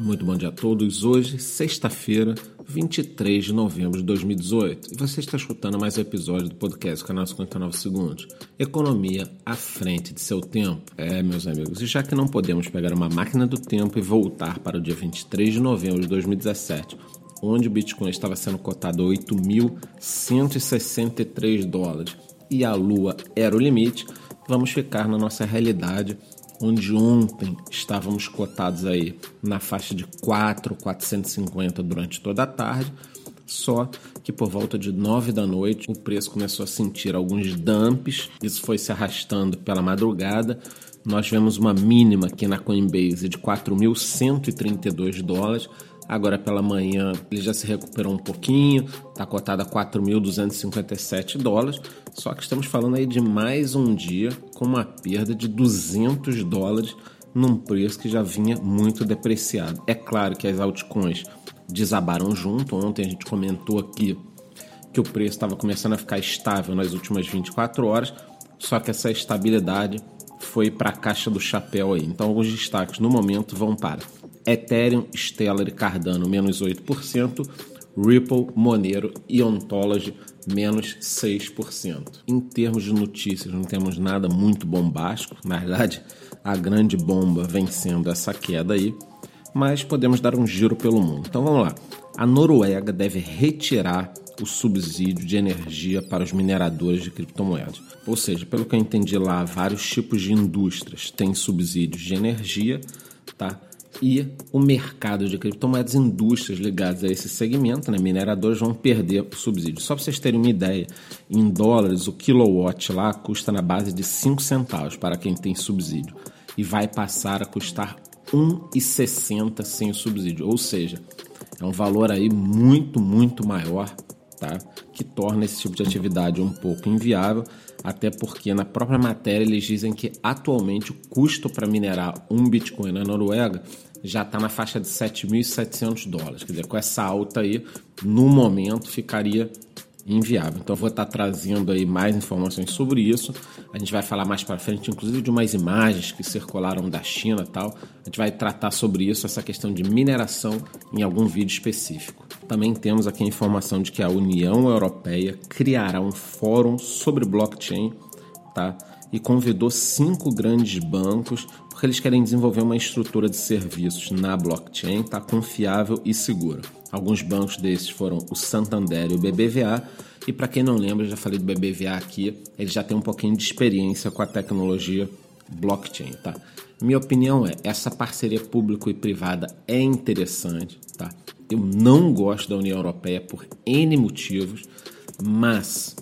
Muito bom dia a todos. Hoje, sexta-feira, 23 de novembro de 2018. E você está escutando mais um episódio do podcast Canal 59 Segundos. Economia à frente de seu tempo. É, meus amigos, e já que não podemos pegar uma máquina do tempo e voltar para o dia 23 de novembro de 2017, onde o Bitcoin estava sendo cotado a 8.163 dólares e a Lua era o limite, vamos ficar na nossa realidade onde ontem estávamos cotados aí na faixa de 4,450 durante toda a tarde, só que por volta de 9 da noite o preço começou a sentir alguns dumps, isso foi se arrastando pela madrugada. Nós vemos uma mínima aqui na Coinbase de 4.132 dólares Agora pela manhã ele já se recuperou um pouquinho, está cotado a 4.257 dólares. Só que estamos falando aí de mais um dia com uma perda de 200 dólares num preço que já vinha muito depreciado. É claro que as altcoins desabaram junto. Ontem a gente comentou aqui que o preço estava começando a ficar estável nas últimas 24 horas, só que essa estabilidade foi para a caixa do chapéu aí. Então, alguns destaques no momento vão para Ethereum, Stellar Cardano menos 8%, Ripple, Monero e Ontology menos 6%. Em termos de notícias, não temos nada muito bombástico. Na verdade, a grande bomba vem sendo essa queda aí, mas podemos dar um giro pelo mundo. Então vamos lá. A Noruega deve retirar o subsídio de energia para os mineradores de criptomoedas. Ou seja, pelo que eu entendi lá, vários tipos de indústrias têm subsídios de energia, tá? E o mercado de criptomoedas, indústrias ligadas a esse segmento, né, mineradores, vão perder o subsídio. Só para vocês terem uma ideia, em dólares, o kilowatt lá custa na base de 5 centavos para quem tem subsídio e vai passar a custar 1,60 sem o subsídio, ou seja, é um valor aí muito, muito maior, tá? que torna esse tipo de atividade um pouco inviável até porque na própria matéria eles dizem que atualmente o custo para minerar um Bitcoin na Noruega já está na faixa de 7.700 dólares. Quer dizer, com essa alta aí, no momento ficaria inviável. Então, vou estar trazendo aí mais informações sobre isso. A gente vai falar mais para frente, inclusive, de umas imagens que circularam da China tal. A gente vai tratar sobre isso, essa questão de mineração, em algum vídeo específico. Também temos aqui a informação de que a União Europeia criará um fórum sobre blockchain, tá? E convidou cinco grandes bancos porque eles querem desenvolver uma estrutura de serviços na blockchain, tá confiável e segura. Alguns bancos desses foram o Santander e o BBVA. E para quem não lembra, já falei do BBVA aqui, ele já tem um pouquinho de experiência com a tecnologia blockchain, tá? Minha opinião é, essa parceria público e privada é interessante, tá? Eu não gosto da União Europeia por N motivos, mas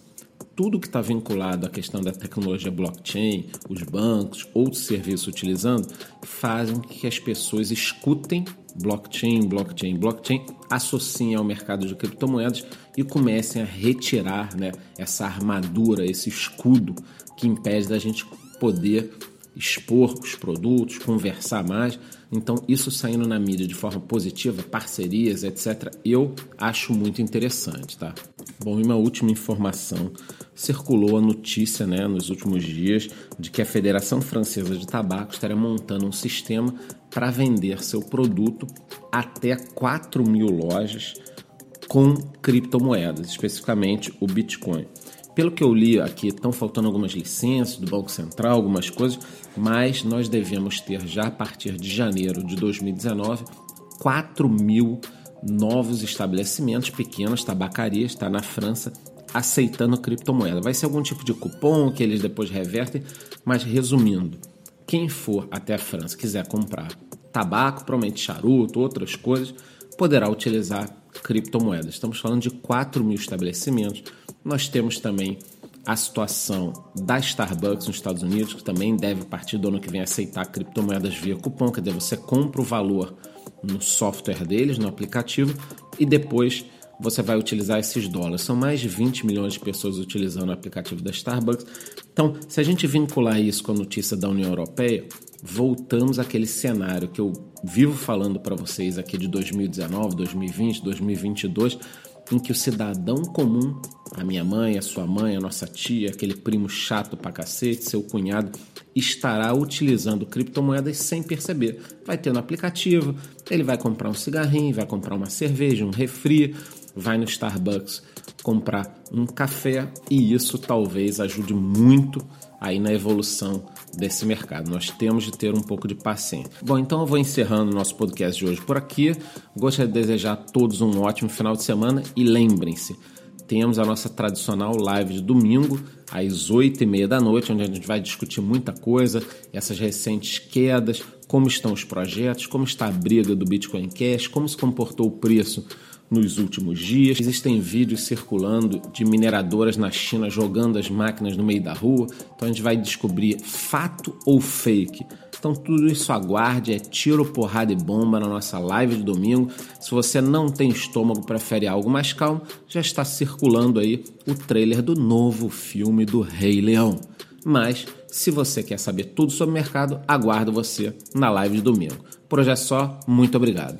tudo que está vinculado à questão da tecnologia blockchain, os bancos, outros serviços utilizando, fazem que as pessoas escutem blockchain, blockchain, blockchain, associem ao mercado de criptomoedas e comecem a retirar né, essa armadura, esse escudo que impede da gente poder expor os produtos, conversar mais. Então, isso saindo na mídia de forma positiva, parcerias, etc., eu acho muito interessante, tá? Bom, e uma última informação. Circulou a notícia né, nos últimos dias de que a Federação Francesa de Tabaco estaria montando um sistema para vender seu produto até 4 mil lojas com criptomoedas, especificamente o Bitcoin. Pelo que eu li aqui, estão faltando algumas licenças do Banco Central, algumas coisas, mas nós devemos ter já a partir de janeiro de 2019 4 mil novos estabelecimentos, pequenas tabacarias, está na França, aceitando criptomoeda. Vai ser algum tipo de cupom que eles depois revertem, mas resumindo, quem for até a França quiser comprar tabaco, provavelmente charuto, outras coisas, poderá utilizar criptomoedas. Estamos falando de 4 mil estabelecimentos. Nós temos também a situação da Starbucks nos Estados Unidos, que também deve, a partir do ano que vem, aceitar criptomoedas via cupom, quer dizer, você compra o valor no software deles, no aplicativo, e depois você vai utilizar esses dólares. São mais de 20 milhões de pessoas utilizando o aplicativo da Starbucks. Então, se a gente vincular isso com a notícia da União Europeia, voltamos àquele cenário que eu vivo falando para vocês aqui de 2019, 2020, 2022, em que o cidadão comum, a minha mãe, a sua mãe, a nossa tia, aquele primo chato pra cacete, seu cunhado, estará utilizando criptomoedas sem perceber. Vai ter no aplicativo, ele vai comprar um cigarrinho, vai comprar uma cerveja, um refri, vai no Starbucks comprar um café e isso talvez ajude muito aí na evolução desse mercado. Nós temos de ter um pouco de paciência. Bom, então eu vou encerrando o nosso podcast de hoje por aqui. Gostaria de desejar a todos um ótimo final de semana e lembrem-se, temos a nossa tradicional live de domingo às oito e meia da noite, onde a gente vai discutir muita coisa, essas recentes quedas, como estão os projetos, como está a briga do Bitcoin Cash, como se comportou o preço nos últimos dias. Existem vídeos circulando de mineradoras na China jogando as máquinas no meio da rua. Então a gente vai descobrir fato ou fake. Então tudo isso aguarde, é tiro, porrada e bomba na nossa live de domingo. Se você não tem estômago, prefere algo mais calmo, já está circulando aí o trailer do novo filme do Rei Leão. Mas se você quer saber tudo sobre o mercado, aguardo você na live de domingo. Por hoje é só, muito obrigado.